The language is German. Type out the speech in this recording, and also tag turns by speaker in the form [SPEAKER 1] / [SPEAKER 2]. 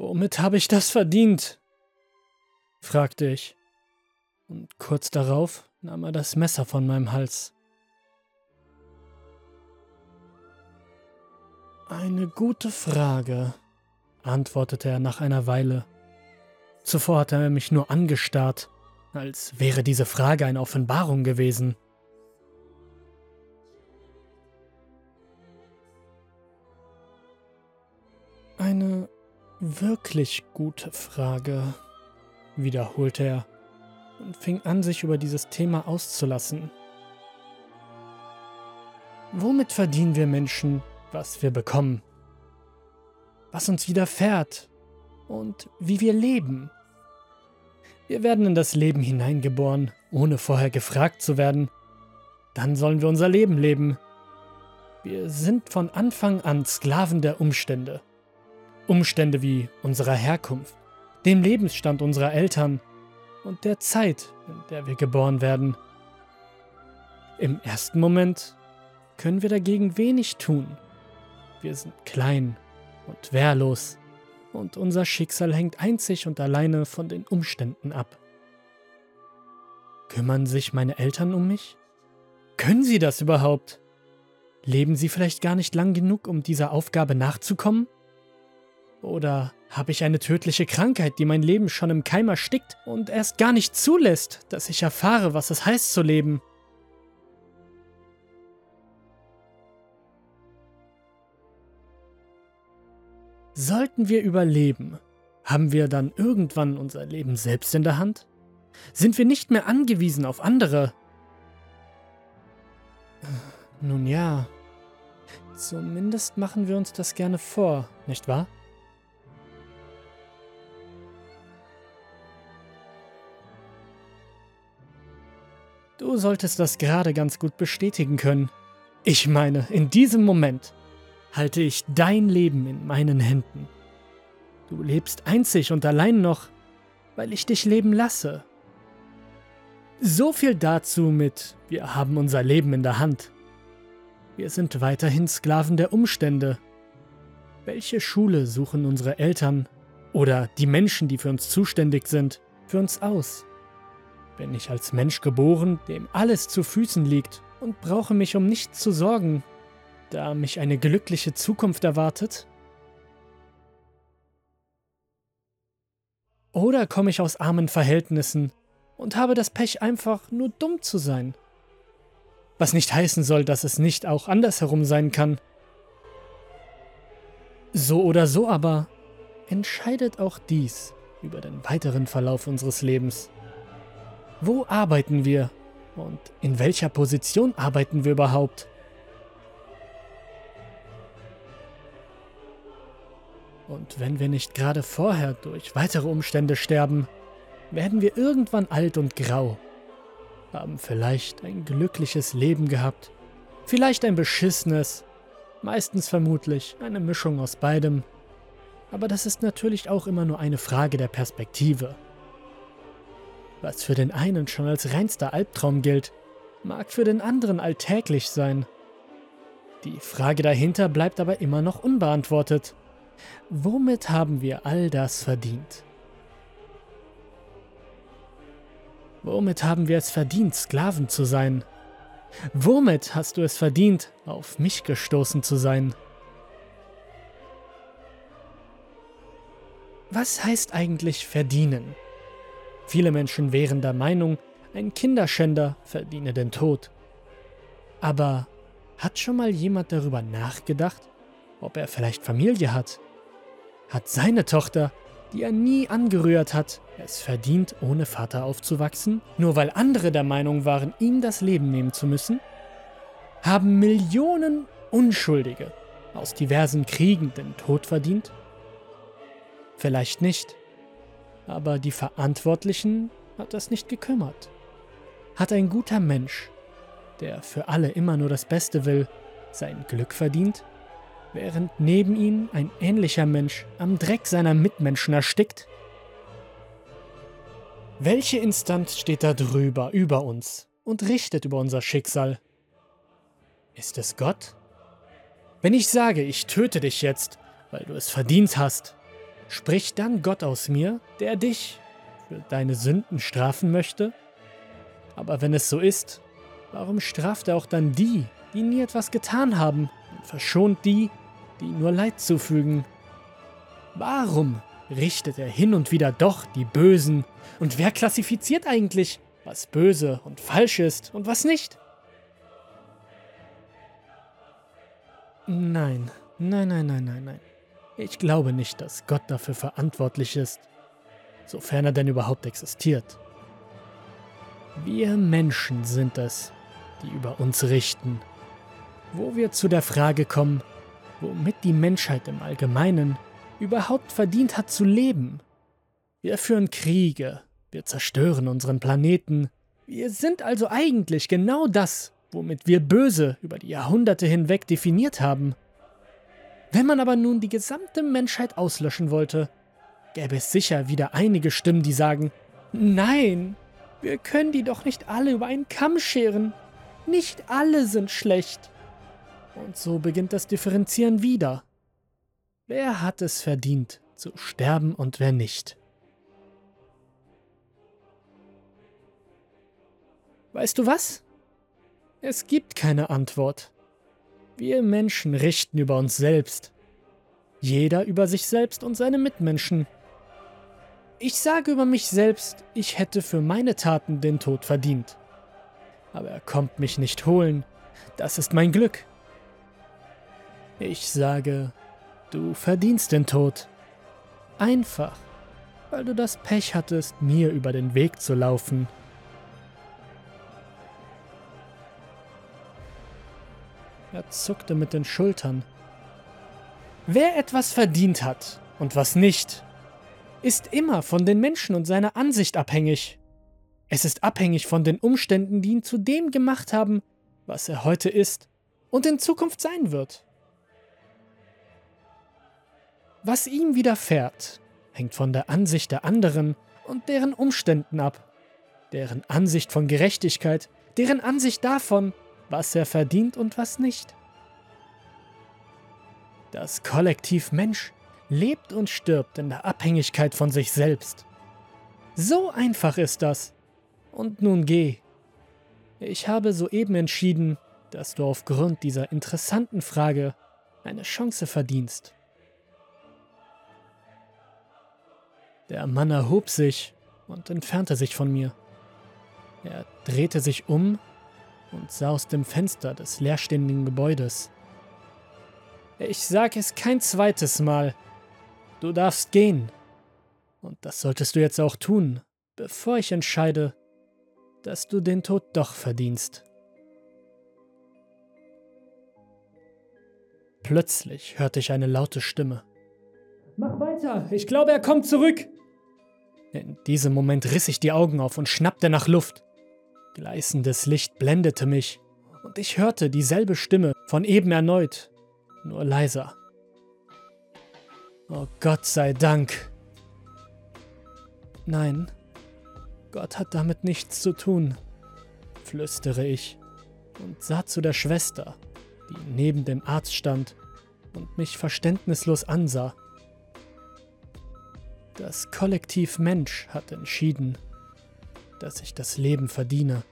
[SPEAKER 1] Womit habe ich das verdient? fragte ich. Und kurz darauf nahm er das Messer von meinem Hals. Eine gute Frage, antwortete er nach einer Weile. Zuvor hatte er mich nur angestarrt, als wäre diese Frage eine Offenbarung gewesen. Wirklich gute Frage, wiederholte er und fing an, sich über dieses Thema auszulassen. Womit verdienen wir Menschen, was wir bekommen? Was uns widerfährt und wie wir leben? Wir werden in das Leben hineingeboren, ohne vorher gefragt zu werden. Dann sollen wir unser Leben leben. Wir sind von Anfang an Sklaven der Umstände. Umstände wie unserer Herkunft, dem Lebensstand unserer Eltern und der Zeit, in der wir geboren werden. Im ersten Moment können wir dagegen wenig tun. Wir sind klein und wehrlos und unser Schicksal hängt einzig und alleine von den Umständen ab. Kümmern sich meine Eltern um mich? Können sie das überhaupt? Leben sie vielleicht gar nicht lang genug, um dieser Aufgabe nachzukommen? Oder habe ich eine tödliche Krankheit, die mein Leben schon im Keim erstickt und erst gar nicht zulässt, dass ich erfahre, was es heißt zu leben? Sollten wir überleben, haben wir dann irgendwann unser Leben selbst in der Hand? Sind wir nicht mehr angewiesen auf andere? Nun ja, zumindest machen wir uns das gerne vor, nicht wahr? Du solltest das gerade ganz gut bestätigen können. Ich meine, in diesem Moment halte ich dein Leben in meinen Händen. Du lebst einzig und allein noch, weil ich dich leben lasse. So viel dazu mit, wir haben unser Leben in der Hand. Wir sind weiterhin Sklaven der Umstände. Welche Schule suchen unsere Eltern oder die Menschen, die für uns zuständig sind, für uns aus? Bin ich als Mensch geboren, dem alles zu Füßen liegt und brauche mich um nichts zu sorgen, da mich eine glückliche Zukunft erwartet? Oder komme ich aus armen Verhältnissen und habe das Pech einfach nur dumm zu sein? Was nicht heißen soll, dass es nicht auch andersherum sein kann. So oder so aber entscheidet auch dies über den weiteren Verlauf unseres Lebens. Wo arbeiten wir? Und in welcher Position arbeiten wir überhaupt? Und wenn wir nicht gerade vorher durch weitere Umstände sterben, werden wir irgendwann alt und grau, haben vielleicht ein glückliches Leben gehabt, vielleicht ein beschissenes, meistens vermutlich eine Mischung aus beidem, aber das ist natürlich auch immer nur eine Frage der Perspektive. Was für den einen schon als reinster Albtraum gilt, mag für den anderen alltäglich sein. Die Frage dahinter bleibt aber immer noch unbeantwortet. Womit haben wir all das verdient? Womit haben wir es verdient, Sklaven zu sein? Womit hast du es verdient, auf mich gestoßen zu sein? Was heißt eigentlich verdienen? Viele Menschen wären der Meinung, ein Kinderschänder verdiene den Tod. Aber hat schon mal jemand darüber nachgedacht, ob er vielleicht Familie hat? Hat seine Tochter, die er nie angerührt hat, es verdient, ohne Vater aufzuwachsen, nur weil andere der Meinung waren, ihm das Leben nehmen zu müssen? Haben Millionen Unschuldige aus diversen Kriegen den Tod verdient? Vielleicht nicht. Aber die Verantwortlichen hat das nicht gekümmert. Hat ein guter Mensch, der für alle immer nur das Beste will, sein Glück verdient, während neben ihm ein ähnlicher Mensch am Dreck seiner Mitmenschen erstickt? Welche Instanz steht da drüber, über uns und richtet über unser Schicksal? Ist es Gott? Wenn ich sage, ich töte dich jetzt, weil du es verdient hast, Spricht dann Gott aus mir, der dich für deine Sünden strafen möchte? Aber wenn es so ist, warum straft er auch dann die, die nie etwas getan haben, und verschont die, die nur Leid zufügen? Warum richtet er hin und wieder doch die Bösen? Und wer klassifiziert eigentlich, was böse und falsch ist und was nicht? Nein, nein, nein, nein, nein, nein. Ich glaube nicht, dass Gott dafür verantwortlich ist, sofern er denn überhaupt existiert. Wir Menschen sind es, die über uns richten. Wo wir zu der Frage kommen, womit die Menschheit im Allgemeinen überhaupt verdient hat zu leben. Wir führen Kriege, wir zerstören unseren Planeten. Wir sind also eigentlich genau das, womit wir böse über die Jahrhunderte hinweg definiert haben. Wenn man aber nun die gesamte Menschheit auslöschen wollte, gäbe es sicher wieder einige Stimmen, die sagen, nein, wir können die doch nicht alle über einen Kamm scheren. Nicht alle sind schlecht. Und so beginnt das Differenzieren wieder. Wer hat es verdient, zu sterben und wer nicht? Weißt du was? Es gibt keine Antwort. Wir Menschen richten über uns selbst. Jeder über sich selbst und seine Mitmenschen. Ich sage über mich selbst, ich hätte für meine Taten den Tod verdient. Aber er kommt mich nicht holen. Das ist mein Glück. Ich sage, du verdienst den Tod. Einfach, weil du das Pech hattest, mir über den Weg zu laufen. Zuckte mit den Schultern. Wer etwas verdient hat und was nicht, ist immer von den Menschen und seiner Ansicht abhängig. Es ist abhängig von den Umständen, die ihn zu dem gemacht haben, was er heute ist und in Zukunft sein wird. Was ihm widerfährt, hängt von der Ansicht der anderen und deren Umständen ab, deren Ansicht von Gerechtigkeit, deren Ansicht davon, was er verdient und was nicht. Das Kollektiv Mensch lebt und stirbt in der Abhängigkeit von sich selbst. So einfach ist das. Und nun geh. Ich habe soeben entschieden, dass du aufgrund dieser interessanten Frage eine Chance verdienst. Der Mann erhob sich und entfernte sich von mir. Er drehte sich um und sah aus dem Fenster des leerstehenden Gebäudes. Ich sage es kein zweites Mal. Du darfst gehen. Und das solltest du jetzt auch tun, bevor ich entscheide, dass du den Tod doch verdienst. Plötzlich hörte ich eine laute Stimme. Mach weiter, ich glaube, er kommt zurück. In diesem Moment riss ich die Augen auf und schnappte nach Luft. Gleißendes Licht blendete mich, und ich hörte dieselbe Stimme von eben erneut, nur leiser. Oh Gott sei Dank. Nein, Gott hat damit nichts zu tun, flüstere ich und sah zu der Schwester, die neben dem Arzt stand und mich verständnislos ansah. Das Kollektiv Mensch hat entschieden, dass ich das Leben verdiene.